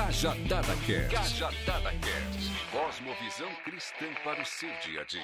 Cajadada Cast. Cajadada Cast. Cosmovisão cristã para o seu dia a dia.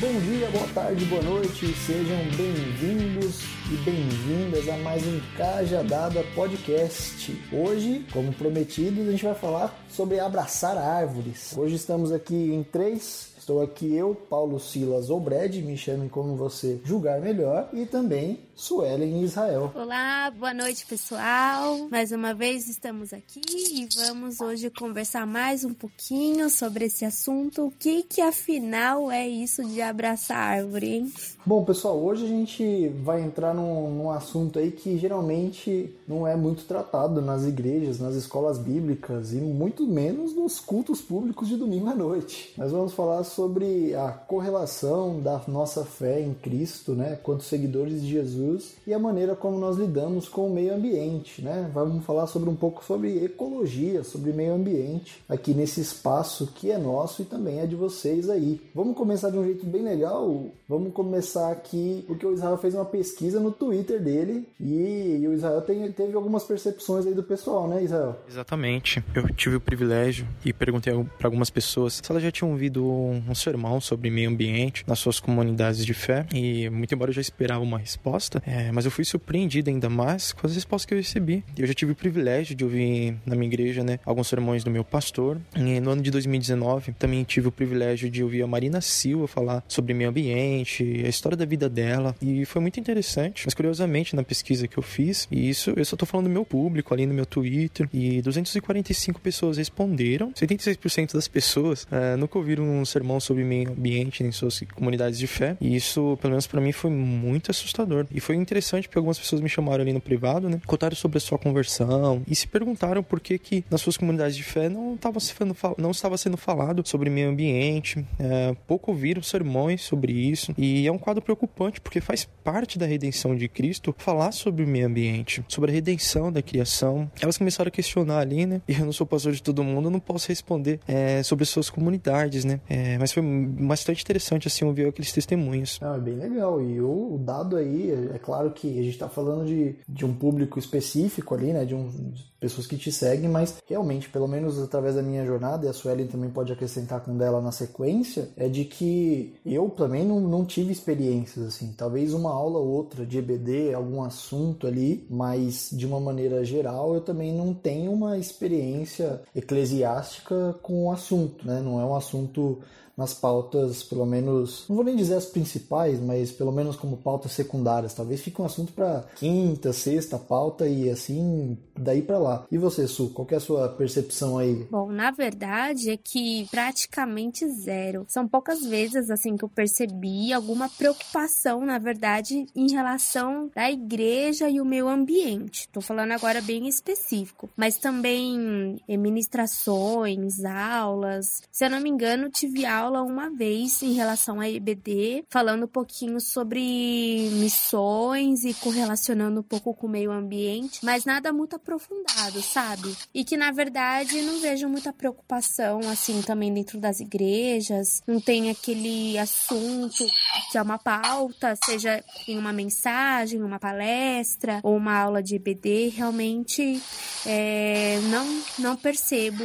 Bom dia, boa tarde, boa noite, sejam bem-vindos e bem-vindas a mais um Cajadada Podcast. Hoje, como prometido, a gente vai falar sobre abraçar árvores. Hoje estamos aqui em três Estou aqui eu, Paulo Silas ou Brad, me chamem como você julgar melhor, e também Suelen Israel. Olá, boa noite pessoal. Mais uma vez estamos aqui e vamos hoje conversar mais um pouquinho sobre esse assunto. O que que afinal é isso de abraçar árvore, hein? Bom, pessoal, hoje a gente vai entrar num, num assunto aí que geralmente não é muito tratado nas igrejas, nas escolas bíblicas e muito menos nos cultos públicos de domingo à noite. Nós vamos falar sobre a correlação da nossa fé em Cristo, né, quanto seguidores de Jesus, e a maneira como nós lidamos com o meio ambiente, né? Vamos falar sobre um pouco sobre ecologia, sobre meio ambiente, aqui nesse espaço que é nosso e também é de vocês aí. Vamos começar de um jeito bem legal. Vamos começar aqui porque o Israel fez uma pesquisa no Twitter dele e, o Israel tem, teve algumas percepções aí do pessoal, né, Israel? Exatamente. Eu tive o privilégio e perguntei para algumas pessoas se elas já tinham ouvido um sermão sobre meio ambiente nas suas comunidades de fé. E, muito embora eu já esperava uma resposta, é, mas eu fui surpreendido ainda mais com as respostas que eu recebi. Eu já tive o privilégio de ouvir na minha igreja, né, alguns sermões do meu pastor. E no ano de 2019, também tive o privilégio de ouvir a Marina Silva falar sobre meio ambiente, a história da vida dela. E foi muito interessante. Mas, curiosamente, na pesquisa que eu fiz, e isso eu só tô falando do meu público ali no meu Twitter, e 245 pessoas responderam. 76% das pessoas é, nunca ouviram um sermão sobre meio ambiente em suas comunidades de fé. E isso, pelo menos para mim, foi muito assustador. E foi interessante porque algumas pessoas me chamaram ali no privado, né? Contaram sobre a sua conversão e se perguntaram por que que nas suas comunidades de fé não estava sendo, não estava sendo falado sobre meio ambiente. É, pouco ouviram sermões sobre isso. E é um quadro preocupante porque faz parte da redenção de Cristo falar sobre o meio ambiente, sobre a redenção da criação. Elas começaram a questionar ali, né? E eu não sou pastor de todo mundo, não posso responder é, sobre suas comunidades, né? É, mas foi bastante interessante assim ouvir aqueles testemunhos. Ah, é bem legal. E o, o dado aí, é, é claro que a gente está falando de, de um público específico ali, né? De, um, pessoas que te seguem, mas realmente, pelo menos através da minha jornada, e a Suelen também pode acrescentar com dela na sequência, é de que eu também não, não tive experiências assim. Talvez uma aula ou outra de EBD, algum assunto ali, mas de uma maneira geral eu também não tenho uma experiência eclesiástica com o assunto, né? Não é um assunto nas pautas, pelo menos, não vou nem dizer as principais, mas pelo menos como pautas secundárias. Talvez fique um assunto para quinta, sexta pauta e assim, daí para lá. E você, Su, qual é a sua percepção aí? Bom, na verdade é que praticamente zero. São poucas vezes assim que eu percebi alguma preocupação, na verdade, em relação da igreja e o meio ambiente. Tô falando agora bem específico, mas também ministrações, aulas. Se eu não me engano, tive aula aula uma vez em relação à EBD, falando um pouquinho sobre missões e correlacionando um pouco com o meio ambiente, mas nada muito aprofundado, sabe? E que na verdade não vejo muita preocupação assim também dentro das igrejas, não tem aquele assunto que é uma pauta, seja em uma mensagem, uma palestra ou uma aula de EBD, realmente é, não, não percebo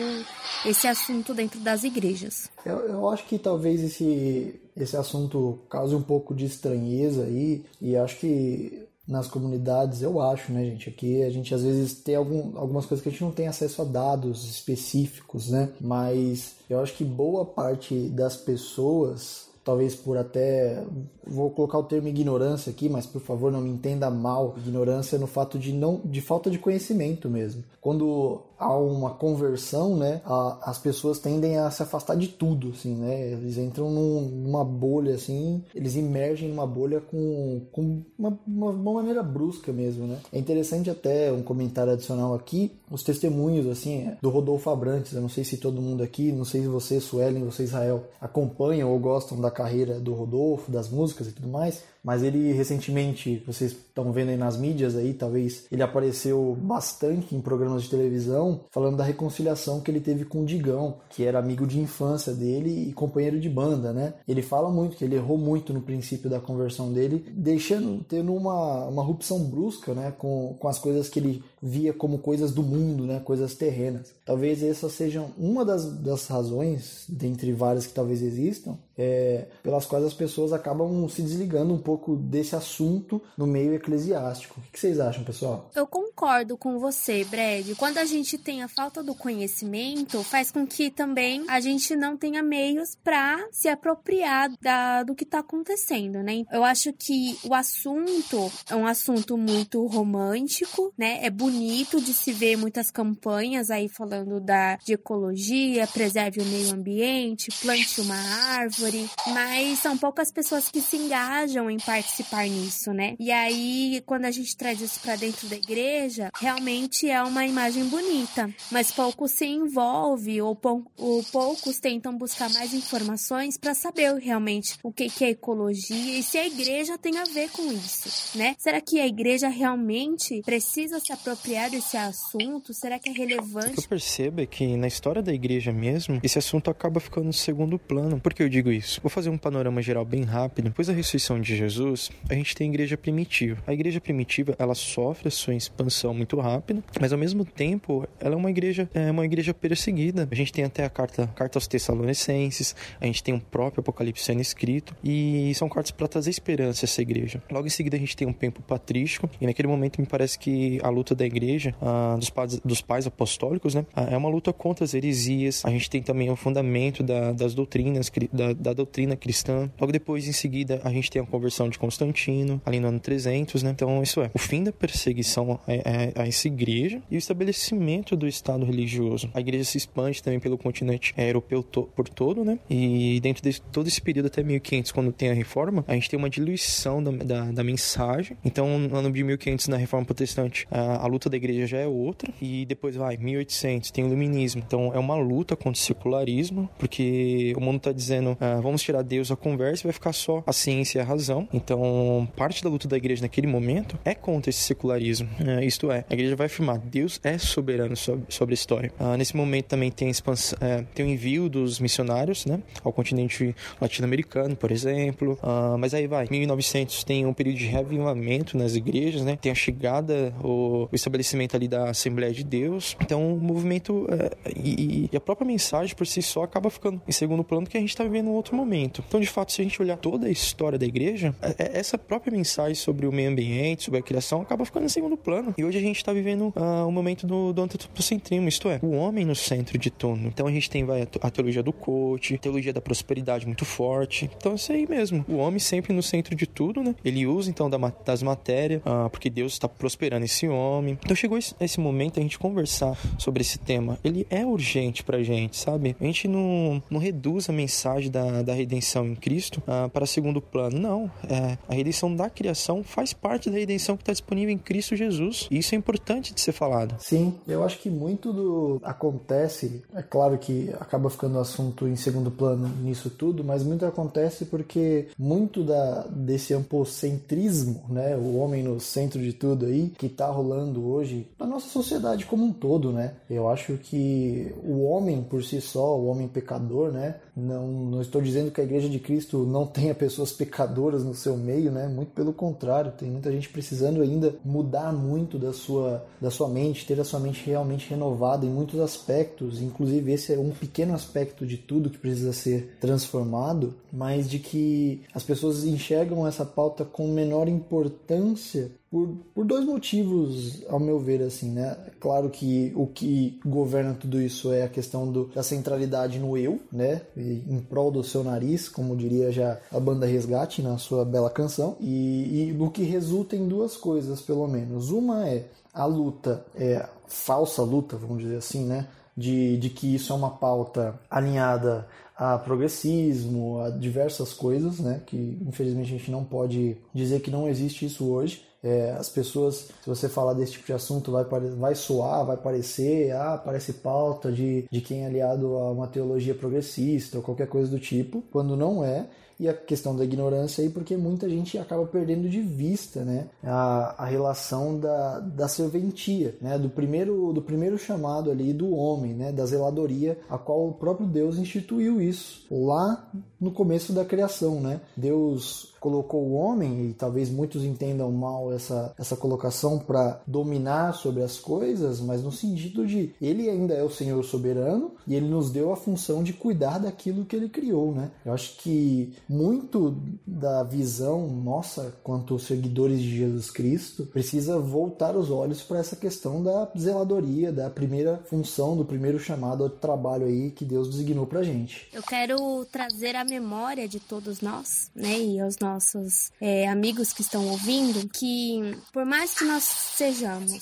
esse assunto dentro das igrejas. Eu, eu acho que talvez esse, esse assunto cause um pouco de estranheza aí, e acho que nas comunidades, eu acho, né, gente? Aqui a gente às vezes tem algum, algumas coisas que a gente não tem acesso a dados específicos, né? Mas eu acho que boa parte das pessoas talvez por até vou colocar o termo ignorância aqui, mas por favor não me entenda mal. Ignorância no fato de não de falta de conhecimento mesmo. Quando há uma conversão, né, a, as pessoas tendem a se afastar de tudo, assim, né? Eles entram num, numa bolha, assim, eles emergem numa bolha com, com uma, uma, uma, maneira brusca mesmo, né? É interessante até um comentário adicional aqui, os testemunhos, assim, do Rodolfo Abrantes. Eu não sei se todo mundo aqui, não sei se você, Suelen, você, Israel, acompanham ou gostam da carreira do Rodolfo, das músicas e tudo mais, mas ele recentemente, vocês estão vendo aí nas mídias aí, talvez ele apareceu bastante em programas de televisão falando da reconciliação que ele teve com o Digão, que era amigo de infância dele e companheiro de banda, né? Ele fala muito que ele errou muito no princípio da conversão dele, deixando tendo uma, uma rupção brusca, né, com, com as coisas que ele via como coisas do mundo, né, coisas terrenas. Talvez essa seja uma das, das razões, dentre várias que talvez existam, é, pelas quais as pessoas acabam se desligando um pouco desse assunto no meio eclesiástico. O que vocês acham, pessoal? Eu concordo com você, Brad. Quando a gente tem a falta do conhecimento, faz com que também a gente não tenha meios para se apropriar da, do que está acontecendo, né? Eu acho que o assunto é um assunto muito romântico, né? É bonito de se ver muitas campanhas aí falando da, de ecologia, preserve o meio ambiente, plante uma árvore, mas são poucas pessoas que se engajam em participar nisso, né? E aí, quando a gente traz isso para dentro da igreja, realmente é uma imagem bonita, mas pouco se envolve ou, ou poucos tentam buscar mais informações para saber realmente o que, que é ecologia e se a igreja tem a ver com isso, né? Será que a igreja realmente precisa se apropriar desse assunto? Será que é relevante? O que eu percebo é que na história da igreja mesmo, esse assunto acaba ficando no segundo plano. Por que eu digo isso? Vou fazer um panorama geral bem rápido. Depois da ressurreição de Jesus, a gente tem a igreja primitiva. A igreja primitiva, ela sofre a sua expansão muito rápida, mas ao mesmo tempo, ela é uma igreja, é uma igreja perseguida. A gente tem até a carta, carta aos Tessalonicenses, a gente tem o um próprio Apocalipse sendo escrito, e são cartas para trazer esperança a essa igreja. Logo em seguida, a gente tem um tempo patrístico, e naquele momento me parece que a luta da igreja, ah, dos, pais, dos pais apostólicos, né, ah, é uma luta contra as heresias. A gente tem também o fundamento da, das doutrinas, da, da doutrina cristã. Logo depois, em seguida, a gente tem a conversão de Constantino, ali no ano 300, né? Então, isso é o fim da perseguição a, a, a essa igreja e o estabelecimento do Estado religioso. A igreja se expande também pelo continente europeu to, por todo, né? E dentro de todo esse período até 1500, quando tem a reforma, a gente tem uma diluição da, da, da mensagem. Então, no ano de 1500, na reforma protestante, a, a, luta da igreja já é outra. E depois vai, 1800, tem o iluminismo. Então, é uma luta contra o secularismo, porque o mundo está dizendo, ah, vamos tirar Deus da conversa e vai ficar só a ciência e a razão. Então, parte da luta da igreja naquele momento é contra esse secularismo. É, isto é, a igreja vai afirmar, Deus é soberano sobre, sobre a história. Ah, nesse momento também tem, expansão, é, tem o envio dos missionários, né? Ao continente latino-americano, por exemplo. Ah, mas aí vai, 1900 tem um período de reavivamento nas igrejas, né? Tem a chegada, o, o estabelecimento ali da Assembleia de Deus. Então, o movimento é, e, e, a própria mensagem por si só acaba ficando em segundo plano que a gente está vivendo um outro momento. Então, de fato, se a gente olhar toda a história da igreja, é, é, essa própria mensagem sobre o meio ambiente, sobre a criação, acaba ficando em segundo plano. E hoje a gente está vivendo uh, o momento do, do antropocentrismo, isto é, o homem no centro de tudo. Então a gente tem vai, a teologia do coach, a teologia da prosperidade muito forte. Então isso aí mesmo. O homem sempre no centro de tudo, né? Ele usa então da, das matérias, uh, porque Deus está prosperando esse homem. Então chegou esse, momento a gente conversar sobre esse tema. Ele é urgente pra gente, sabe? A gente não, não reduz a mensagem da, da redenção em Cristo uh, para segundo plano. Não. É, a redenção da criação faz parte da redenção que está disponível em Cristo Jesus. E isso é importante de ser falado. Sim, eu acho que muito do acontece, é claro que acaba ficando o assunto em segundo plano nisso tudo, mas muito acontece porque muito da, desse ampocentrismo, né, o homem no centro de tudo aí, que está rolando hoje na nossa sociedade como um todo, né? Eu acho que o homem por si só, o homem pecador, né, não, não estou dizendo que a igreja de Cristo não tenha pessoas pecadoras no seu meio, né? Muito pelo contrário, tem muita gente precisando ainda mudar muito da sua, da sua mente, ter a sua mente realmente renovada em muitos aspectos, inclusive esse é um pequeno aspecto de tudo que precisa ser transformado, mas de que as pessoas enxergam essa pauta com menor importância por, por dois motivos, ao meu ver, assim, né? Claro que o que governa tudo isso é a questão do, da centralidade no eu, né? Em prol do seu nariz, como diria já a banda Resgate na sua bela canção, e, e do que resulta em duas coisas, pelo menos. Uma é a luta, é falsa luta, vamos dizer assim, né? De, de que isso é uma pauta alinhada a progressismo, a diversas coisas, né? Que infelizmente a gente não pode dizer que não existe isso hoje. É, as pessoas, se você falar desse tipo de assunto, vai, vai soar, vai parecer, ah, parece pauta de, de quem é aliado a uma teologia progressista ou qualquer coisa do tipo, quando não é. e a questão da ignorância aí, porque muita gente acaba perdendo de vista né, a, a relação da, da serventia, né, do, primeiro, do primeiro chamado ali do homem, né, da zeladoria, a qual o próprio Deus instituiu isso lá no começo da criação. Né? Deus colocou o homem, e talvez muitos entendam mal essa, essa colocação para dominar sobre as coisas, mas no sentido de ele ainda é o Senhor soberano e ele nos deu a função de cuidar daquilo que ele criou, né? Eu acho que muito da visão nossa quanto seguidores de Jesus Cristo precisa voltar os olhos para essa questão da zeladoria, da primeira função, do primeiro chamado ao trabalho aí que Deus designou pra gente. Eu quero trazer a memória de todos nós, né, e aos nossos nossos é, amigos que estão ouvindo que, por mais que nós sejamos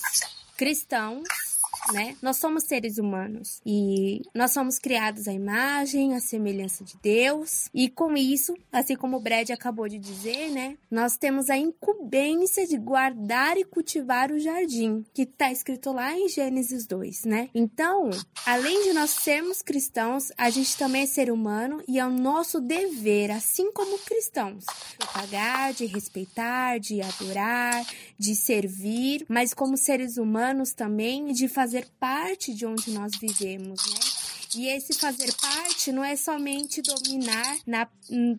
cristãos, né? Nós somos seres humanos e nós somos criados à imagem, à semelhança de Deus. E com isso, assim como o Brad acabou de dizer, né? Nós temos a incumbência de guardar e cultivar o jardim, que está escrito lá em Gênesis 2, né? Então, além de nós sermos cristãos, a gente também é ser humano e é o nosso dever, assim como cristãos, pagar, de respeitar, de adorar, de servir, mas como seres humanos também de fazer fazer parte de onde nós vivemos, né? E esse fazer parte não é somente dominar na,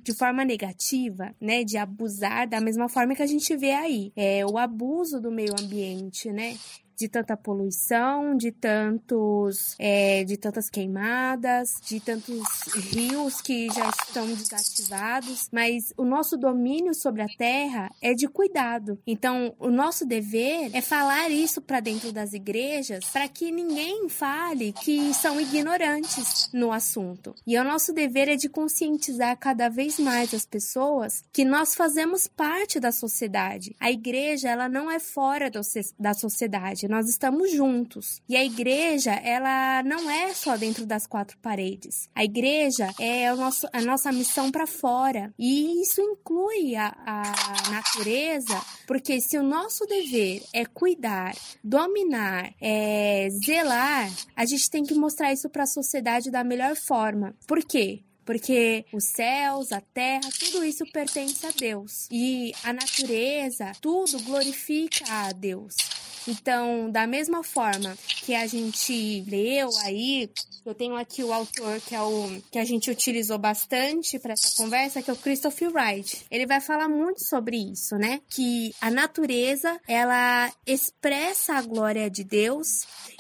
de forma negativa, né? De abusar da mesma forma que a gente vê aí. É o abuso do meio ambiente, né? De tanta poluição, de tantos, é, de tantas queimadas, de tantos rios que já estão desativados, mas o nosso domínio sobre a terra é de cuidado. Então, o nosso dever é falar isso para dentro das igrejas, para que ninguém fale que são ignorantes no assunto. E o nosso dever é de conscientizar cada vez mais as pessoas que nós fazemos parte da sociedade. A igreja, ela não é fora do, da sociedade nós estamos juntos. E a igreja, ela não é só dentro das quatro paredes. A igreja é o nosso, a nossa missão para fora. E isso inclui a, a natureza, porque se o nosso dever é cuidar, dominar, é zelar, a gente tem que mostrar isso para a sociedade da melhor forma. Por quê? porque os céus, a terra, tudo isso pertence a Deus. E a natureza, tudo glorifica a Deus. Então, da mesma forma que a gente leu aí, eu tenho aqui o autor que é o que a gente utilizou bastante para essa conversa, que é o Christopher Wright. Ele vai falar muito sobre isso, né? Que a natureza, ela expressa a glória de Deus.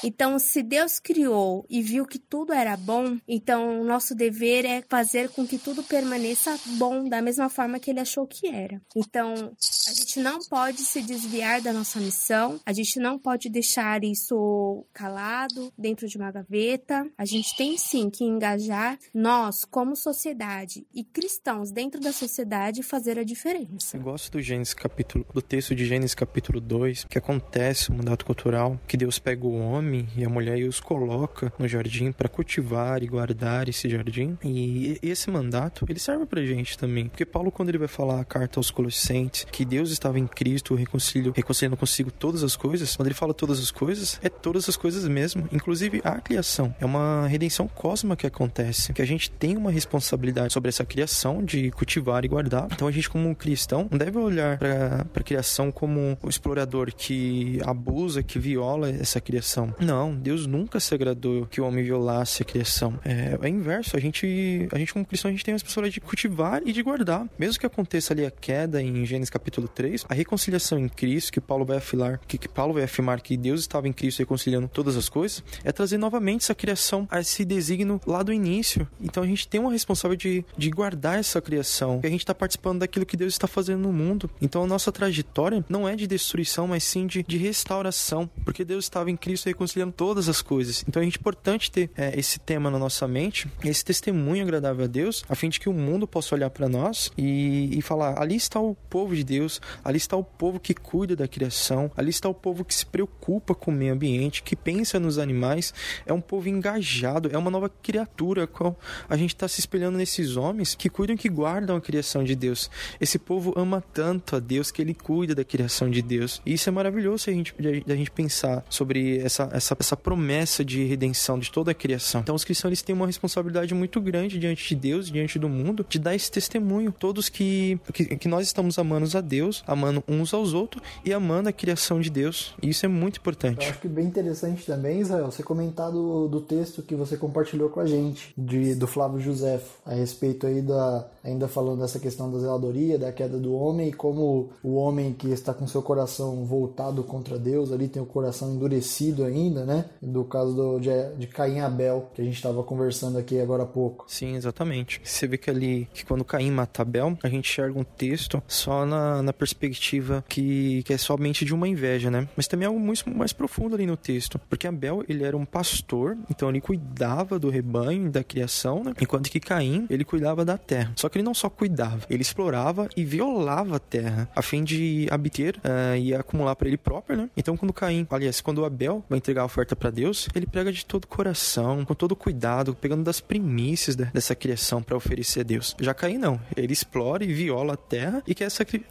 Então, se Deus criou e viu que tudo era bom, então o nosso dever é fazer com que tudo permaneça bom da mesma forma que ele achou que era. Então, a gente não pode se desviar da nossa missão. A gente gente não pode deixar isso calado dentro de uma gaveta. A gente tem sim que engajar nós, como sociedade e cristãos dentro da sociedade, fazer a diferença. Eu gosto do Gênesis capítulo, do texto de Gênesis capítulo 2, que acontece o mandato cultural, que Deus pega o homem e a mulher e os coloca no jardim para cultivar e guardar esse jardim. E esse mandato, ele serve pra gente também. Porque Paulo, quando ele vai falar a carta aos Colossenses, que Deus estava em Cristo, reconciliando consigo todas as coisas, coisas, quando ele fala todas as coisas, é todas as coisas mesmo, inclusive a criação. É uma redenção cósmica que acontece, que a gente tem uma responsabilidade sobre essa criação de cultivar e guardar. Então a gente, como cristão, não deve olhar para a criação como o explorador que abusa, que viola essa criação. Não, Deus nunca se agradou que o homem violasse a criação. É, é inverso. A gente, a gente como cristão, a gente tem a responsabilidade de cultivar e de guardar. Mesmo que aconteça ali a queda em Gênesis capítulo 3, a reconciliação em Cristo, que Paulo vai afilar, que, que Paulo vai afirmar que Deus estava em Cristo reconciliando todas as coisas, é trazer novamente essa criação a esse designo lá do início. Então a gente tem uma responsabilidade de, de guardar essa criação, que a gente está participando daquilo que Deus está fazendo no mundo. Então a nossa trajetória não é de destruição, mas sim de, de restauração, porque Deus estava em Cristo reconciliando todas as coisas. Então é importante ter é, esse tema na nossa mente, esse testemunho agradável a Deus, a fim de que o mundo possa olhar para nós e, e falar: ali está o povo de Deus, ali está o povo que cuida da criação, ali está o povo povo que se preocupa com o meio ambiente, que pensa nos animais, é um povo engajado, é uma nova criatura, qual a gente está se espelhando nesses homens que cuidam, que guardam a criação de Deus. Esse povo ama tanto a Deus que ele cuida da criação de Deus. E isso é maravilhoso a gente, a gente pensar sobre essa, essa, essa promessa de redenção de toda a criação. Então, os cristãos eles têm uma responsabilidade muito grande diante de Deus, diante do mundo, de dar esse testemunho. Todos que, que, que nós estamos amando a Deus, amando uns aos outros e amando a criação de Deus. E isso é muito importante. Eu acho que bem interessante também, Israel, você comentar do, do texto que você compartilhou com a gente, de, do Flávio José, a respeito aí da, ainda falando dessa questão da zeladoria, da queda do homem, e como o homem que está com seu coração voltado contra Deus, ali tem o coração endurecido ainda, né? Do caso do, de, de Caim Abel, que a gente estava conversando aqui agora há pouco. Sim, exatamente. Você vê que ali, que quando Caim mata Abel, a gente enxerga um texto só na, na perspectiva que, que é somente de uma inveja, né? Mas também é algo muito mais profundo ali no texto, porque Abel, ele era um pastor, então ele cuidava do rebanho, da criação, né? Enquanto que Caim, ele cuidava da terra. Só que ele não só cuidava, ele explorava e violava a terra, a fim de obter uh, e acumular para ele próprio, né? Então, quando Caim, aliás, quando Abel vai entregar a oferta para Deus, ele prega de todo o coração, com todo cuidado, pegando das primícias dessa criação para oferecer a Deus. Já Caim não, ele explora e viola a terra e quer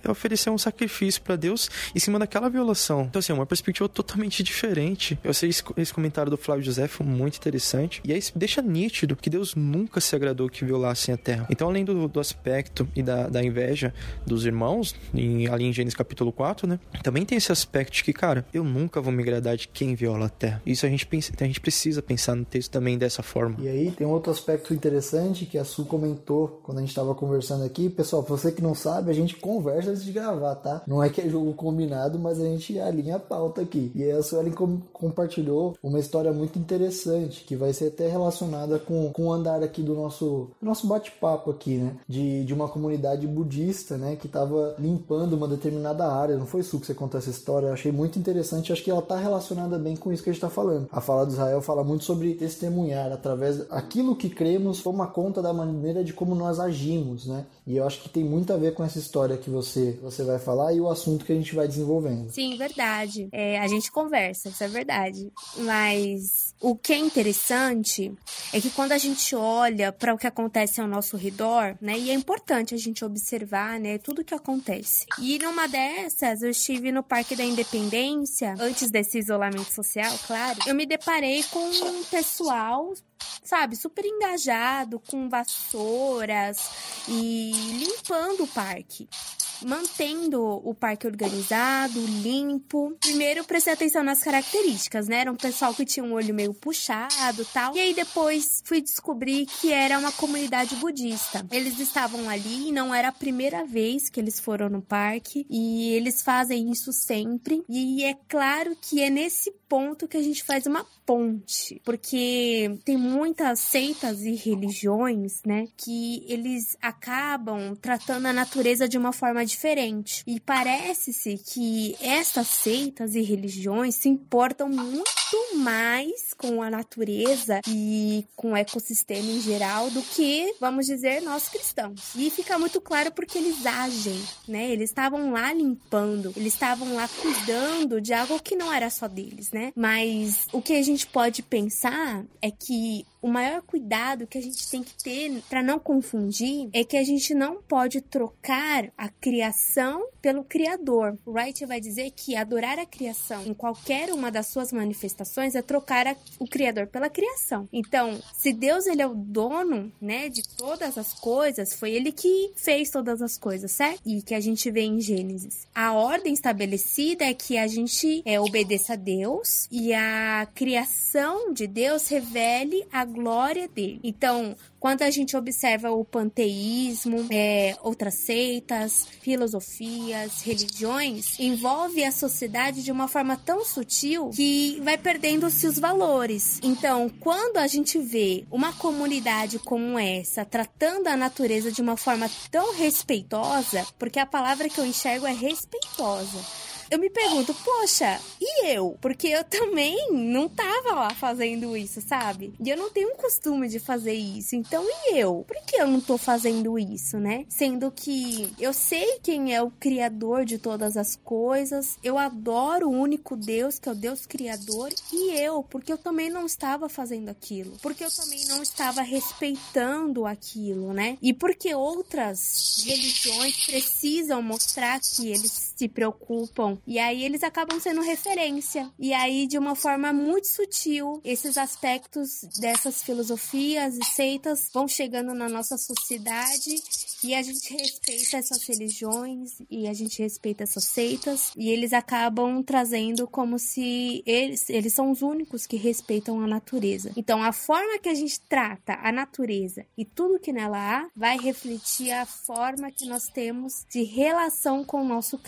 oferecer um sacrifício para Deus em cima daquela violação. Então, assim, é uma perspectiva totalmente diferente. Eu sei esse, comentário do Flávio José foi muito interessante e aí deixa nítido que Deus nunca se agradou que violassem a terra. Então, além do, do aspecto e da, da inveja dos irmãos, em, ali em Gênesis capítulo 4, né? Também tem esse aspecto de que, cara, eu nunca vou me agradar de quem viola a terra. Isso a gente, pensa, a gente precisa pensar no texto também dessa forma. E aí tem outro aspecto interessante que a Su comentou quando a gente estava conversando aqui. Pessoal, você que não sabe, a gente conversa antes de gravar, tá? Não é que é jogo combinado, mas a gente alinha pauta aqui. E a Suelen com compartilhou uma história muito interessante, que vai ser até relacionada com, com o andar aqui do nosso, nosso bate-papo aqui, né? De, de uma comunidade budista, né? Que estava limpando uma determinada área. Não foi Su que você contou essa história? Eu achei muito interessante. Acho que ela está relacionada bem com isso que a gente está falando. A fala do Israel fala muito sobre testemunhar através aquilo que cremos toma conta da maneira de como nós agimos, né? E eu acho que tem muito a ver com essa história que você você vai falar e o assunto que a gente vai desenvolvendo. Sim, verdade. É, a gente conversa, isso é verdade. Mas o que é interessante é que quando a gente olha para o que acontece ao nosso redor, né? E é importante a gente observar, né? Tudo que acontece. E numa dessas, eu estive no Parque da Independência, antes desse isolamento social, claro. Eu me deparei com um pessoal sabe, super engajado com vassouras e limpando o parque mantendo o parque organizado, limpo. Primeiro prestei atenção nas características, né? Era um pessoal que tinha um olho meio puxado, tal. E aí depois fui descobrir que era uma comunidade budista. Eles estavam ali e não era a primeira vez que eles foram no parque e eles fazem isso sempre. E é claro que é nesse ponto que a gente faz uma ponte, porque tem muitas seitas e religiões, né, que eles acabam tratando a natureza de uma forma diferente. E parece-se que estas seitas e religiões se importam muito mais com a natureza e com o ecossistema em geral do que, vamos dizer, nós cristãos. E fica muito claro porque eles agem, né? Eles estavam lá limpando, eles estavam lá cuidando de algo que não era só deles, né? Mas o que a gente pode pensar é que o maior cuidado que a gente tem que ter para não confundir é que a gente não pode trocar a criação pelo criador. Wright vai dizer que adorar a criação em qualquer uma das suas manifestações é trocar a, o criador pela criação. Então, se Deus ele é o dono, né, de todas as coisas, foi ele que fez todas as coisas, certo? E que a gente vê em Gênesis. A ordem estabelecida é que a gente é, obedeça a Deus e a criação de Deus revele a glória dele. Então, quando a gente observa o panteísmo, é, outras seitas, filosofias, religiões, envolve a sociedade de uma forma tão sutil que vai perdendo-se os valores. Então, quando a gente vê uma comunidade como essa tratando a natureza de uma forma tão respeitosa, porque a palavra que eu enxergo é respeitosa eu me pergunto, poxa, e eu? Porque eu também não tava lá fazendo isso, sabe? E eu não tenho um costume de fazer isso. Então, e eu? Por que eu não tô fazendo isso, né? Sendo que eu sei quem é o criador de todas as coisas, eu adoro o único Deus, que é o Deus criador, e eu, porque eu também não estava fazendo aquilo. Porque eu também não estava respeitando aquilo, né? E porque outras religiões precisam mostrar que eles se preocupam. E aí eles acabam sendo referência. E aí, de uma forma muito sutil, esses aspectos dessas filosofias e seitas vão chegando na nossa sociedade e a gente respeita essas religiões e a gente respeita essas seitas e eles acabam trazendo como se eles, eles são os únicos que respeitam a natureza. Então, a forma que a gente trata a natureza e tudo que nela há vai refletir a forma que nós temos de relação com o nosso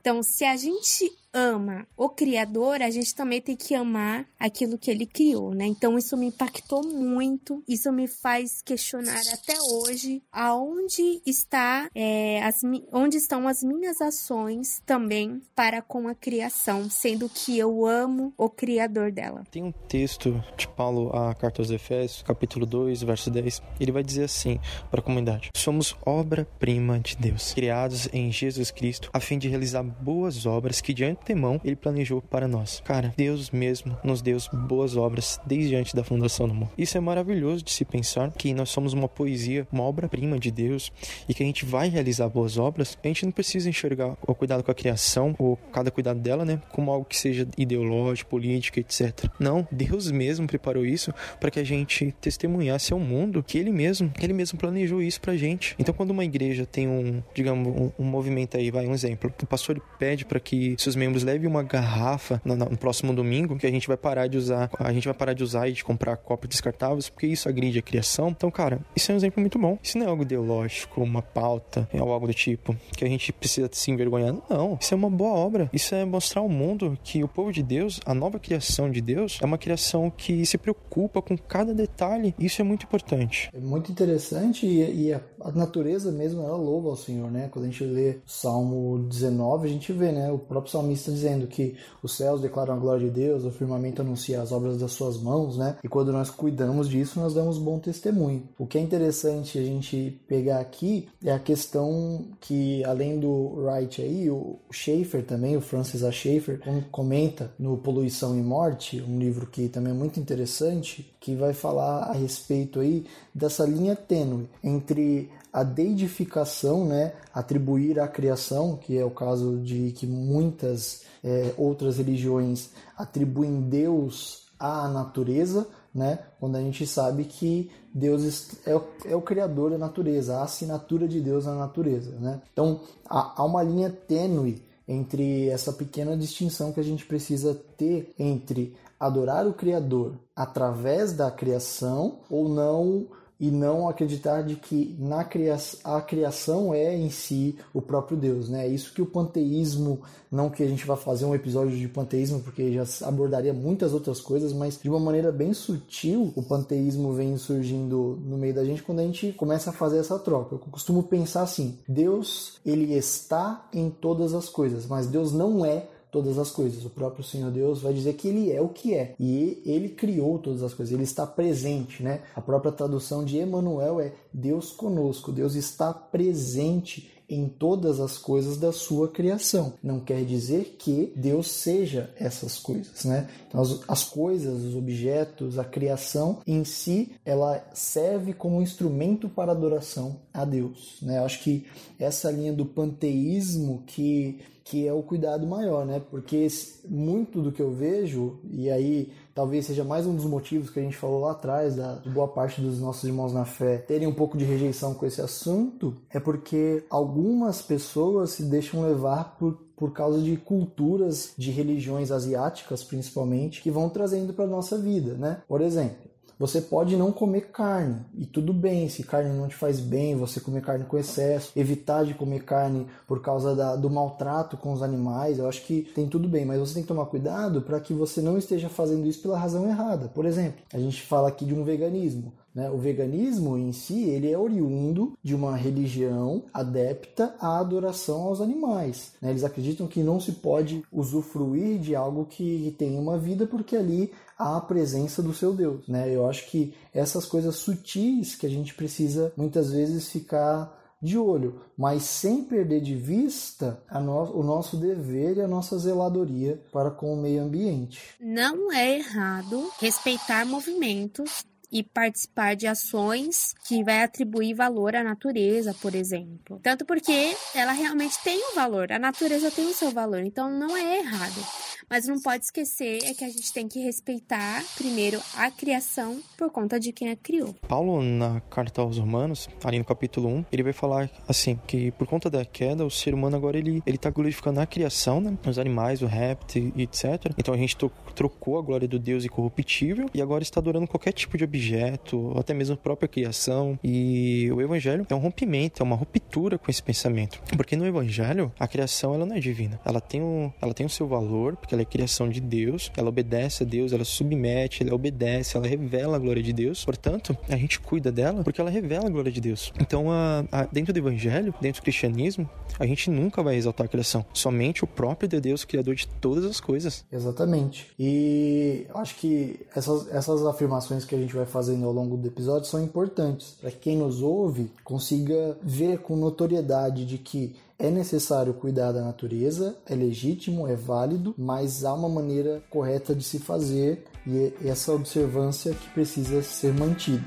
Então, se a gente ama o Criador, a gente também tem que amar aquilo que ele criou, né? Então isso me impactou muito, isso me faz questionar até hoje aonde está é, as, onde estão as minhas ações também para com a criação, sendo que eu amo o Criador dela. Tem um texto de Paulo a carta aos Efésios, capítulo 2, verso 10. Ele vai dizer assim para a comunidade: Somos obra-prima de Deus, criados em Jesus Cristo, a fim de realizar boas obras que diante antemão ele planejou para nós. Cara, Deus mesmo nos deu boas obras desde antes da fundação do mundo. Isso é maravilhoso de se pensar que nós somos uma poesia, uma obra-prima de Deus e que a gente vai realizar boas obras. A gente não precisa enxergar o cuidado com a criação ou cada cuidado dela, né, como algo que seja ideológico, político, etc. Não, Deus mesmo preparou isso para que a gente testemunhasse ao mundo que ele mesmo, ele mesmo planejou isso pra gente. Então, quando uma igreja tem um, digamos, um, um movimento aí, vai um exemplo, o pastor pede para que seus membros membros leve uma garrafa no, no, próximo domingo que a gente vai parar de usar, a gente vai parar de usar e de comprar copos descartáveis, porque isso agride a criação. Então, cara, isso é um exemplo muito bom. Isso não é algo ideológico, uma pauta, é algo do tipo que a gente precisa se envergonhar. Não, isso é uma boa obra. Isso é mostrar ao mundo que o povo de Deus, a nova criação de Deus, é uma criação que se preocupa com cada detalhe. Isso é muito importante. É muito interessante e, e a, a, natureza mesmo, ela louva ao Senhor, né? Quando a gente lê Salmo 19, a gente vê, né? O próprio salmista está dizendo que os céus declaram a glória de Deus, o firmamento anuncia as obras das suas mãos, né? E quando nós cuidamos disso, nós damos bom testemunho. O que é interessante a gente pegar aqui é a questão que, além do Wright aí, o Schaeffer também, o Francis A. Schaeffer, comenta no Poluição e Morte, um livro que também é muito interessante, que vai falar a respeito aí dessa linha tênue entre a deidificação, né, atribuir à criação, que é o caso de que muitas é, outras religiões atribuem Deus à natureza, né, quando a gente sabe que Deus é o, é o criador da natureza, a assinatura de Deus na natureza. Né? Então há, há uma linha tênue entre essa pequena distinção que a gente precisa ter entre adorar o Criador através da criação ou não e não acreditar de que na criação, a criação é em si o próprio Deus, né? Isso que o panteísmo, não que a gente vá fazer um episódio de panteísmo, porque já abordaria muitas outras coisas, mas de uma maneira bem sutil, o panteísmo vem surgindo no meio da gente quando a gente começa a fazer essa troca. Eu costumo pensar assim: Deus, ele está em todas as coisas, mas Deus não é todas as coisas. O próprio Senhor Deus vai dizer que ele é o que é e ele criou todas as coisas. Ele está presente, né? A própria tradução de Emmanuel é Deus conosco. Deus está presente em todas as coisas da sua criação. Não quer dizer que Deus seja essas coisas, né? Então, as, as, coisas, os objetos, a criação em si, ela serve como instrumento para adoração a Deus, né? Eu acho que essa linha do panteísmo que que é o cuidado maior, né? Porque muito do que eu vejo, e aí talvez seja mais um dos motivos que a gente falou lá atrás, da boa parte dos nossos irmãos na fé terem um pouco de rejeição com esse assunto, é porque algumas pessoas se deixam levar por por causa de culturas de religiões asiáticas, principalmente, que vão trazendo para nossa vida, né? Por exemplo, você pode não comer carne e tudo bem, se carne não te faz bem, você comer carne com excesso, evitar de comer carne por causa da, do maltrato com os animais, eu acho que tem tudo bem, mas você tem que tomar cuidado para que você não esteja fazendo isso pela razão errada. Por exemplo, a gente fala aqui de um veganismo. Né? O veganismo em si ele é oriundo de uma religião adepta à adoração aos animais. Né? Eles acreditam que não se pode usufruir de algo que tem uma vida porque ali há a presença do seu Deus. Né? Eu acho que essas coisas sutis que a gente precisa muitas vezes ficar de olho, mas sem perder de vista no, o nosso dever e a nossa zeladoria para com o meio ambiente. Não é errado respeitar movimentos e participar de ações que vai atribuir valor à natureza, por exemplo. Tanto porque ela realmente tem um valor, a natureza tem o seu valor, então não é errado. Mas não pode esquecer é que a gente tem que respeitar primeiro a criação por conta de quem a criou. Paulo, na carta aos Romanos, ali no capítulo 1, ele vai falar assim, que por conta da queda, o ser humano agora ele, ele tá glorificando a criação, né? Os animais, o réptil e etc. Então a gente trocou a glória do Deus incorruptível e agora está adorando qualquer tipo de objeto, até mesmo a própria criação. E o evangelho é um rompimento, é uma ruptura com esse pensamento. Porque no evangelho, a criação ela não é divina. Ela tem um, ela tem o seu valor, porque ela é criação de Deus, ela obedece a Deus, ela submete, ela obedece, ela revela a glória de Deus. Portanto, a gente cuida dela porque ela revela a glória de Deus. Então, a, a, dentro do evangelho, dentro do cristianismo, a gente nunca vai exaltar a criação. Somente o próprio de Deus, criador de todas as coisas. Exatamente. E acho que essas, essas afirmações que a gente vai fazendo ao longo do episódio são importantes para que quem nos ouve consiga ver com notoriedade de que é necessário cuidar da natureza, é legítimo, é válido, mas há uma maneira correta de se fazer e é essa observância que precisa ser mantida.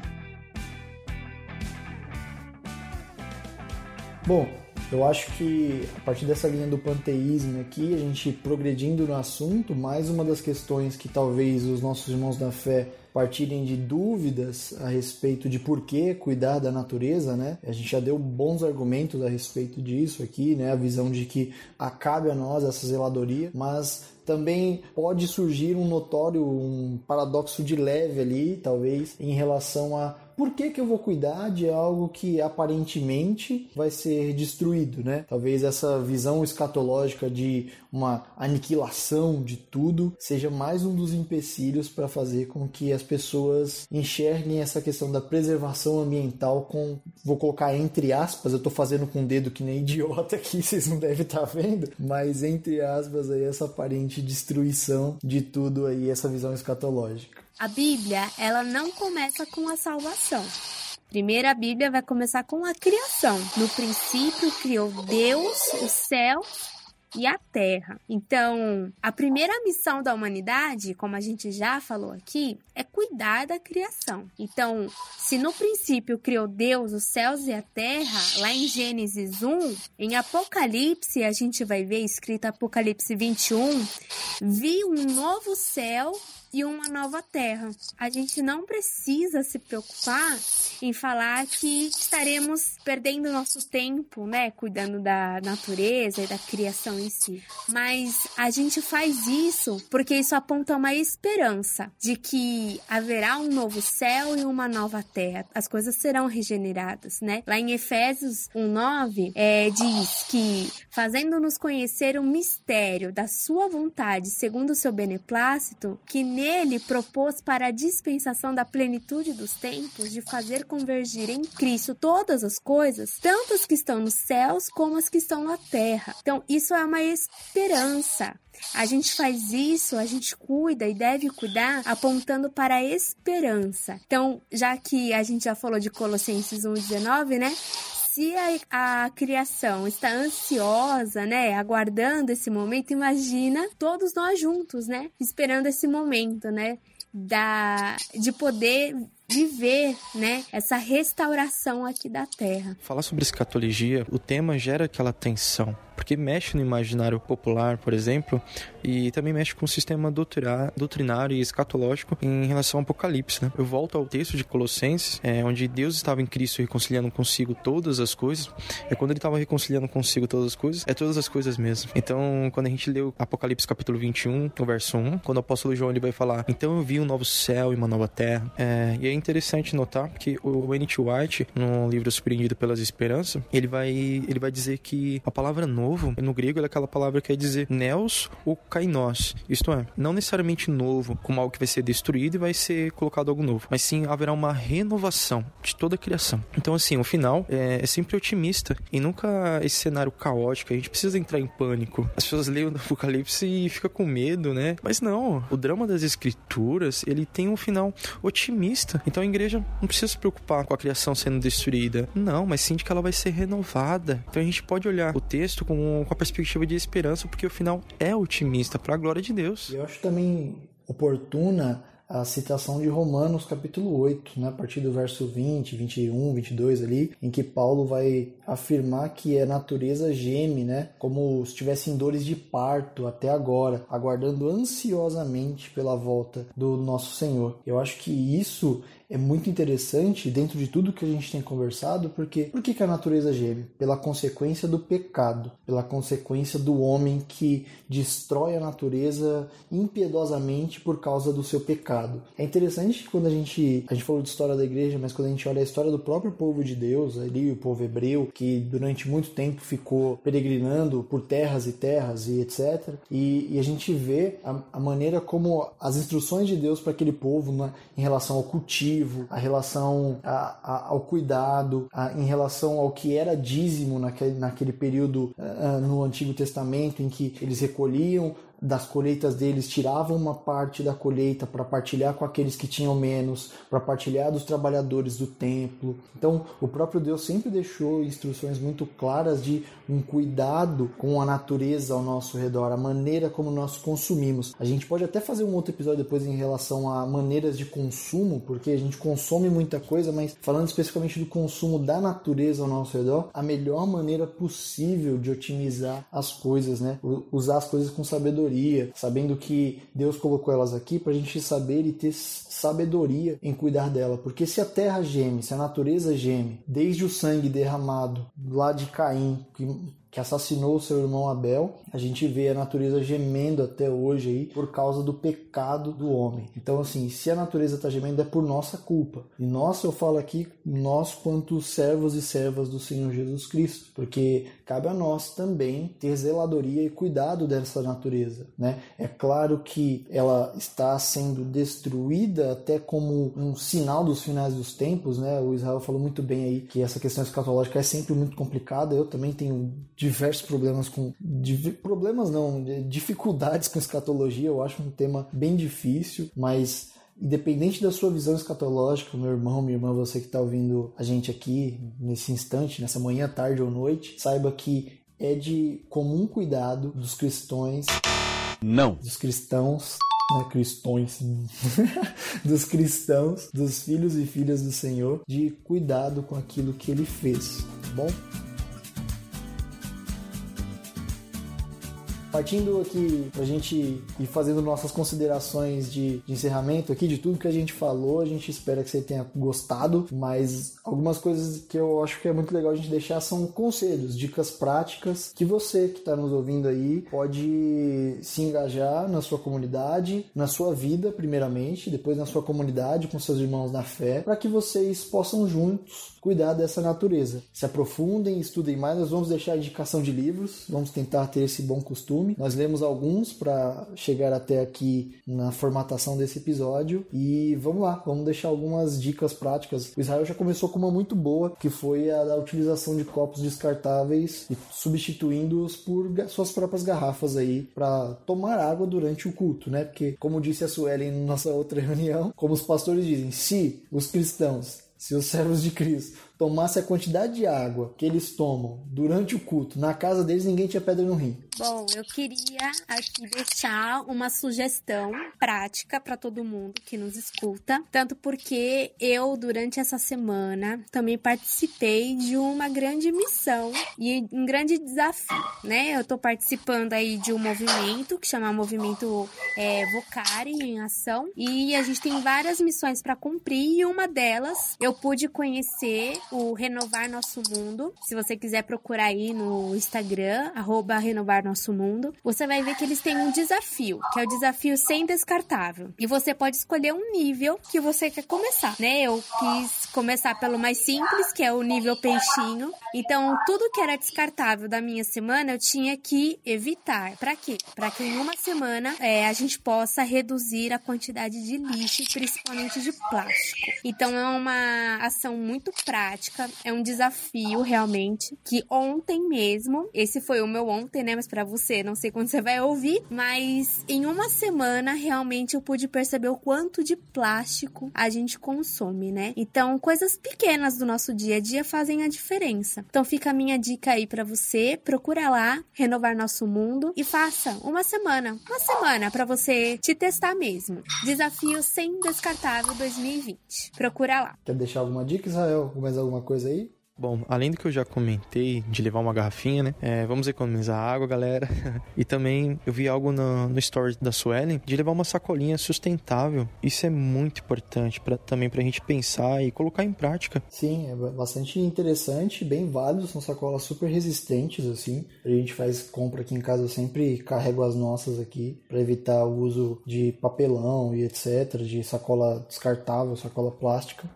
Bom, eu acho que a partir dessa linha do panteísmo aqui, a gente progredindo no assunto, mais uma das questões que talvez os nossos irmãos da fé partirem de dúvidas a respeito de por que cuidar da natureza, né? A gente já deu bons argumentos a respeito disso aqui, né? A visão de que acabe a nós essa zeladoria, mas também pode surgir um notório, um paradoxo de leve ali, talvez, em relação a por que, que eu vou cuidar de algo que aparentemente vai ser destruído, né? Talvez essa visão escatológica de uma aniquilação de tudo seja mais um dos empecilhos para fazer com que as pessoas enxerguem essa questão da preservação ambiental com, vou colocar entre aspas, eu estou fazendo com o dedo que nem idiota aqui, vocês não devem estar tá vendo, mas entre aspas aí essa aparente destruição de tudo aí, essa visão escatológica. A Bíblia, ela não começa com a salvação. Primeiro, a Bíblia vai começar com a criação. No princípio, criou Deus o céu e a terra. Então, a primeira missão da humanidade, como a gente já falou aqui, é cuidar da criação. Então, se no princípio criou Deus os céus e a terra, lá em Gênesis 1, em Apocalipse, a gente vai ver escrito Apocalipse 21, vi um novo céu e uma nova terra. A gente não precisa se preocupar em falar que estaremos perdendo nosso tempo, né, cuidando da natureza e da criação em si. Mas a gente faz isso porque isso aponta uma esperança de que haverá um novo céu e uma nova terra. As coisas serão regeneradas, né? Lá em Efésios 1:9 é, diz que fazendo-nos conhecer o mistério da sua vontade segundo o seu beneplácito, que propôs para a dispensação da plenitude dos tempos de fazer convergir em Cristo todas as coisas, tanto as que estão nos céus como as que estão na terra. Então, isso é uma esperança. A gente faz isso, a gente cuida e deve cuidar apontando para a esperança. Então, já que a gente já falou de Colossenses 1,19, né? Se a, a, criação está ansiosa, né, aguardando esse momento, imagina todos nós juntos, né, esperando esse momento, né, da de poder viver, né, essa restauração aqui da Terra. Falar sobre escatologia, o tema gera aquela tensão, porque mexe no imaginário popular, por exemplo, e também mexe com o sistema doutrinário e escatológico em relação ao Apocalipse. Né? Eu volto ao texto de Colossenses, é, onde Deus estava em Cristo reconciliando consigo todas as coisas. É quando ele estava reconciliando consigo todas as coisas, é todas as coisas mesmo. Então, quando a gente o Apocalipse capítulo 21, o verso 1, quando o apóstolo João ele vai falar, então eu vi um novo céu e uma nova terra. É, e é interessante notar que o N.T. White, no livro Surpreendido pelas Esperanças, ele vai, ele vai dizer que a palavra novo novo, no grego, é aquela palavra que quer dizer neos ou kainos. Isto é, não necessariamente novo, como algo que vai ser destruído e vai ser colocado algo novo, mas sim haverá uma renovação de toda a criação. Então, assim, o final é, é sempre otimista e nunca esse cenário caótico. A gente precisa entrar em pânico. As pessoas leem o Apocalipse e fica com medo, né? Mas não, o drama das escrituras, ele tem um final otimista. Então a igreja não precisa se preocupar com a criação sendo destruída. Não, mas sim de que ela vai ser renovada. Então a gente pode olhar o texto com, com a perspectiva de esperança, porque o final é otimista, para a glória de Deus. Eu acho também oportuna a citação de Romanos capítulo 8, né, a partir do verso 20, 21, 22 ali, em que Paulo vai afirmar que a natureza geme, né, como se tivessem dores de parto até agora, aguardando ansiosamente pela volta do nosso Senhor. Eu acho que isso é muito interessante dentro de tudo que a gente tem conversado, porque por que, que a natureza geme? Pela consequência do pecado, pela consequência do homem que destrói a natureza impiedosamente por causa do seu pecado. É interessante que quando a gente a gente falou de história da igreja, mas quando a gente olha a história do próprio povo de Deus, ali o povo hebreu, que durante muito tempo ficou peregrinando por terras e terras e etc. E, e a gente vê a, a, maneira como as instruções de Deus para aquele povo né, em relação ao cultivo a relação a, a, ao cuidado, em relação ao que era dízimo naquele, naquele período uh, no Antigo Testamento, em que eles recolhiam das colheitas deles, tiravam uma parte da colheita para partilhar com aqueles que tinham menos, para partilhar dos trabalhadores do templo. Então, o próprio Deus sempre deixou instruções muito claras de um cuidado com a natureza ao nosso redor, a maneira como nós consumimos. A gente pode até fazer um outro episódio depois em relação a maneiras de consumo, porque a gente consome muita coisa, mas falando especificamente do consumo da natureza ao nosso redor, a melhor maneira possível de otimizar as coisas, né? Usar as coisas com sabedoria sabedoria, sabendo que Deus colocou elas aqui para a gente saber e ter sabedoria em cuidar dela. Porque se a terra geme, se a natureza geme, desde o sangue derramado lá de Caim, que que assassinou seu irmão Abel, a gente vê a natureza gemendo até hoje aí por causa do pecado do homem. Então, assim, se a natureza está gemendo é por nossa culpa. E nós, eu falo aqui, nós quanto servos e servas do Senhor Jesus Cristo, porque cabe a nós também ter zeladoria e cuidado dessa natureza, né? É claro que ela está sendo destruída até como um sinal dos finais dos tempos, né? O Israel falou muito bem aí que essa questão escatológica é sempre muito complicada. Eu também tenho diversos problemas com. Problemas não, dificuldades com escatologia. Eu acho um tema bem difícil, mas independente da sua visão escatológica, meu irmão, minha irmã, você que está ouvindo a gente aqui nesse instante, nessa manhã, tarde ou noite, saiba que é de comum cuidado dos cristãos. Não. Dos cristãos. Né, cristões, dos cristãos, dos filhos e filhas do Senhor, de cuidado com aquilo que ele fez, tá bom? Partindo aqui pra gente ir fazendo nossas considerações de, de, encerramento aqui, de tudo que a gente falou, a gente espera que você tenha gostado, mas algumas coisas que eu acho que é muito legal a gente deixar são conselhos, dicas práticas que você que está nos ouvindo aí pode se engajar na sua comunidade, na sua vida, primeiramente, depois na sua comunidade, com seus irmãos na fé, para que vocês possam juntos cuidar dessa natureza. Se aprofundem, estudem mais. Nós vamos deixar a indicação de livros, vamos tentar ter esse bom costume. Nós lemos alguns para chegar até aqui na formatação desse episódio e vamos lá, vamos deixar algumas dicas práticas. O Israel já começou com uma muito boa, que foi a da utilização de copos descartáveis e substituindo-os por suas próprias garrafas aí para tomar água durante o culto, né? Porque, como disse a Suelen na nossa outra reunião, como os pastores dizem, se os cristãos se os servos de Cristo tomassem a quantidade de água que eles tomam durante o culto, na casa deles ninguém tinha pedra no rim. Bom, eu queria aqui deixar uma sugestão prática para todo mundo que nos escuta, tanto porque eu durante essa semana também participei de uma grande missão e um grande desafio, né? Eu tô participando aí de um movimento que chama Movimento é, Vocari em Ação e a gente tem várias missões para cumprir e uma delas eu pude conhecer o Renovar Nosso Mundo. Se você quiser procurar aí no Instagram, arroba Renovar Nosso Mundo, você vai ver que eles têm um desafio, que é o desafio sem descartável. E você pode escolher um nível que você quer começar, né? Eu quis começar pelo mais simples, que é o nível peixinho. Então, tudo que era descartável da minha semana, eu tinha que evitar. Para quê? Para que em uma semana é, a gente possa reduzir a quantidade de lixo, principalmente de plástico. Então, é uma ação muito prática, é um desafio realmente. Que ontem mesmo, esse foi o meu ontem, né? Mas para você, não sei quando você vai ouvir, mas em uma semana realmente eu pude perceber o quanto de plástico a gente consome, né? Então, coisas pequenas do nosso dia a dia fazem a diferença. Então, fica a minha dica aí para você, procura lá, renovar nosso mundo e faça uma semana, uma semana para você te testar mesmo. Desafio sem descartável 2020. Procura lá. Quer deixar alguma dica, Israel? Mais alguma coisa aí? Bom, além do que eu já comentei de levar uma garrafinha, né? É, vamos economizar água, galera. e também eu vi algo no, no story da Suelen de levar uma sacolinha sustentável. Isso é muito importante para também pra gente pensar e colocar em prática. Sim, é bastante interessante, bem válido, são sacolas super resistentes assim. A gente faz compra aqui em casa, eu sempre carrego as nossas aqui para evitar o uso de papelão e etc, de sacola descartável, sacola plástica,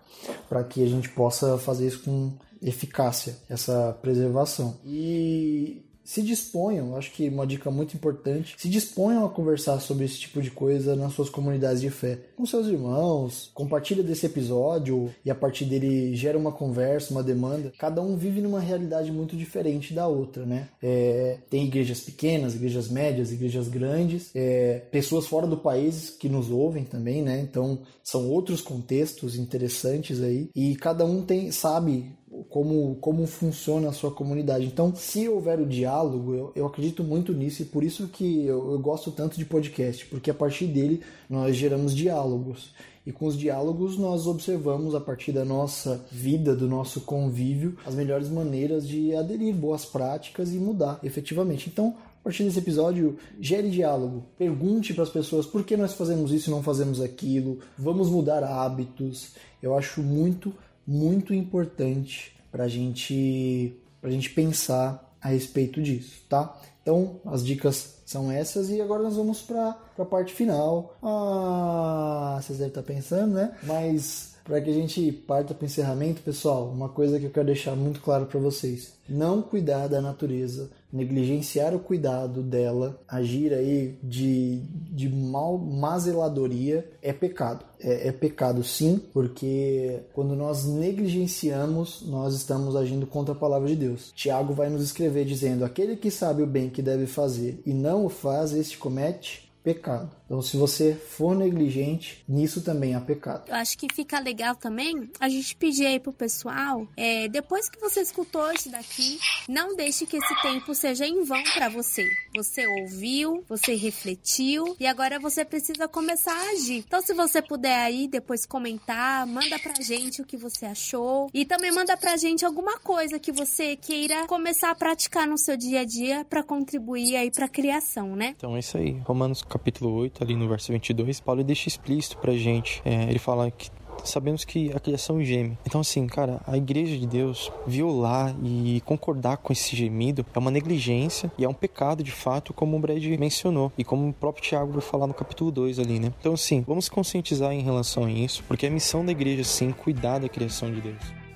para que a gente possa fazer isso com eficácia, essa preservação. E se disponham, acho que uma dica muito importante, se disponham a conversar sobre esse tipo de coisa nas suas comunidades de fé, com seus irmãos, compartilha desse episódio e a partir dele gera uma conversa, uma demanda. Cada um vive numa realidade muito diferente da outra, né? É, tem igrejas pequenas, igrejas médias, igrejas grandes, é, pessoas fora do país que nos ouvem também, né? Então são outros contextos interessantes aí e cada um tem sabe como, como funciona a sua comunidade. Então, se houver o diálogo, eu, eu acredito muito nisso e por isso que eu, eu gosto tanto de podcast, porque a partir dele nós geramos diálogos. E com os diálogos nós observamos a partir da nossa vida, do nosso convívio, as melhores maneiras de aderir boas práticas e mudar efetivamente. Então, a partir desse episódio, gere diálogo. Pergunte para as pessoas por que nós fazemos isso e não fazemos aquilo. Vamos mudar hábitos. Eu acho muito muito importante para gente, a gente pensar a respeito disso, tá? Então, as dicas são essas e agora nós vamos para a parte final. Ah, vocês devem estar pensando, né? Mas para que a gente parta para o encerramento, pessoal, uma coisa que eu quero deixar muito claro para vocês: não cuidar da natureza, negligenciar o cuidado dela, agir aí de, de mal, má zeladoria é pecado. É, é pecado sim, porque quando nós negligenciamos, nós estamos agindo contra a palavra de Deus. Tiago vai nos escrever dizendo: aquele que sabe o bem que deve fazer e não o faz, este comete pecado. Então, se você for negligente, nisso também há pecado. Eu acho que fica legal também a gente pedir aí pro pessoal, é, depois que você escutou isso daqui, não deixe que esse tempo seja em vão para você. Você ouviu, você refletiu e agora você precisa começar a agir. Então, se você puder aí depois comentar, manda pra gente o que você achou e também manda pra gente alguma coisa que você queira começar a praticar no seu dia a dia para contribuir aí para criação, né? Então é isso aí. Romanos capítulo 8, ali no verso 22, Paulo deixa explícito pra gente. É, ele fala que sabemos que a criação geme. Então, assim, cara, a igreja de Deus violar e concordar com esse gemido é uma negligência e é um pecado de fato, como o Brad mencionou e como o próprio Tiago vai falar no capítulo 2 ali, né? Então, assim, vamos conscientizar em relação a isso, porque a missão da igreja, sim, cuidar da criação de Deus.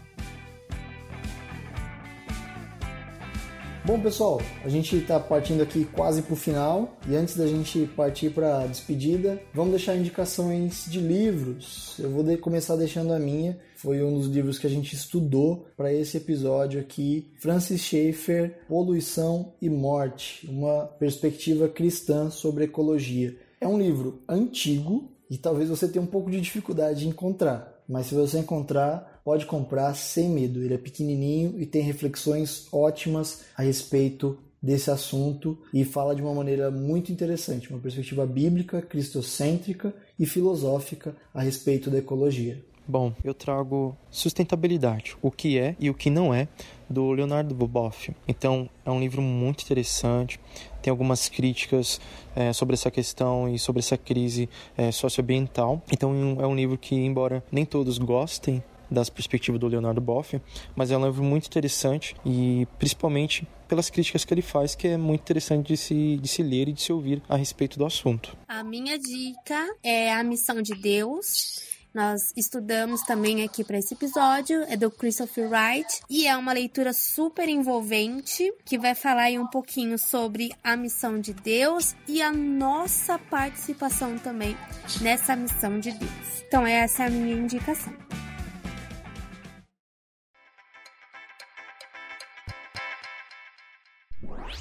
Bom, pessoal, a gente está partindo aqui quase para o final e antes da gente partir para a despedida, vamos deixar indicações de livros. Eu vou de começar deixando a minha. Foi um dos livros que a gente estudou para esse episódio aqui. Francis Schaeffer, Poluição e Morte, uma perspectiva cristã sobre ecologia. É um livro antigo e talvez você tenha um pouco de dificuldade de encontrar, mas se você encontrar, pode comprar sem medo. Ele é pequenininho e tem reflexões ótimas a respeito desse assunto e fala de uma maneira muito interessante, uma perspectiva bíblica, cristocêntrica e filosófica a respeito da ecologia. Bom, eu trago Sustentabilidade, o que é e o que não é, do Leonardo Boboff. Então, é um livro muito interessante, tem algumas críticas é, sobre essa questão e sobre essa crise é, socioambiental. Então, é um livro que, embora nem todos gostem das perspectivas do Leonardo Boff, mas é um livro muito interessante e principalmente pelas críticas que ele faz, que é muito interessante de se, de se ler e de se ouvir a respeito do assunto. A minha dica é A Missão de Deus nós estudamos também aqui para esse episódio, é do Christopher Wright e é uma leitura super envolvente que vai falar um pouquinho sobre a missão de Deus e a nossa participação também nessa missão de Deus. Então essa é a minha indicação.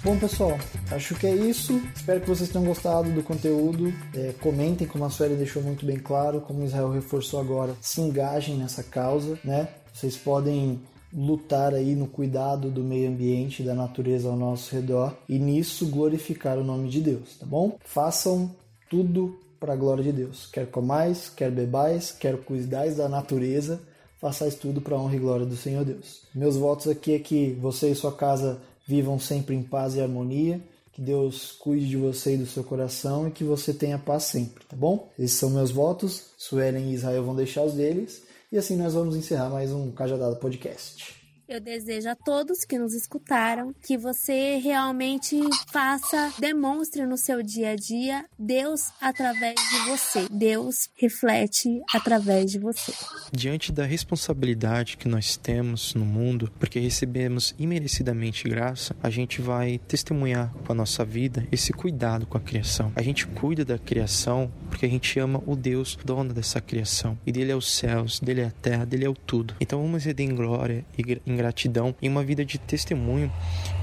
Bom, pessoal, acho que é isso. Espero que vocês tenham gostado do conteúdo. É, comentem, como a Sueli deixou muito bem claro, como Israel reforçou agora, se engajem nessa causa, né? Vocês podem lutar aí no cuidado do meio ambiente, da natureza ao nosso redor e nisso glorificar o nome de Deus, tá bom? Façam tudo para a glória de Deus. Quer comais, quer bebais, quer cuidais da natureza, façais tudo para a honra e glória do Senhor Deus. Meus votos aqui é que você e sua casa vivam sempre em paz e harmonia. Que Deus cuide de você e do seu coração e que você tenha paz sempre, tá bom? Esses são meus votos. Suelen e Israel vão deixar os deles. E assim nós vamos encerrar mais um Cajadada Podcast. Eu desejo a todos que nos escutaram que você realmente faça, demonstre no seu dia a dia Deus através de você. Deus reflete através de você. Diante da responsabilidade que nós temos no mundo, porque recebemos imerecidamente graça, a gente vai testemunhar com a nossa vida esse cuidado com a criação. A gente cuida da criação porque a gente ama o Deus dono dessa criação. E dele é os céus, dele é a terra, dele é o tudo. Então vamos render glória e em gratidão em uma vida de testemunho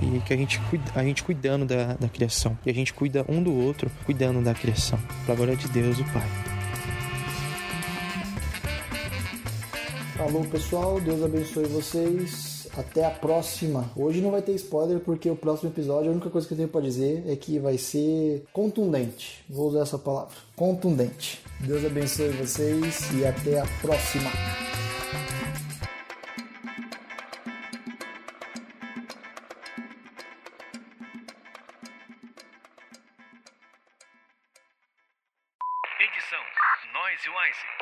e que a gente, a gente cuidando da, da criação. E a gente cuida um do outro, cuidando da criação. Para a glória de Deus, o Pai. Falou, pessoal. Deus abençoe vocês. Até a próxima. Hoje não vai ter spoiler porque o próximo episódio, a única coisa que eu tenho para dizer é que vai ser contundente. Vou usar essa palavra. Contundente. Deus abençoe vocês e até a próxima. spicy.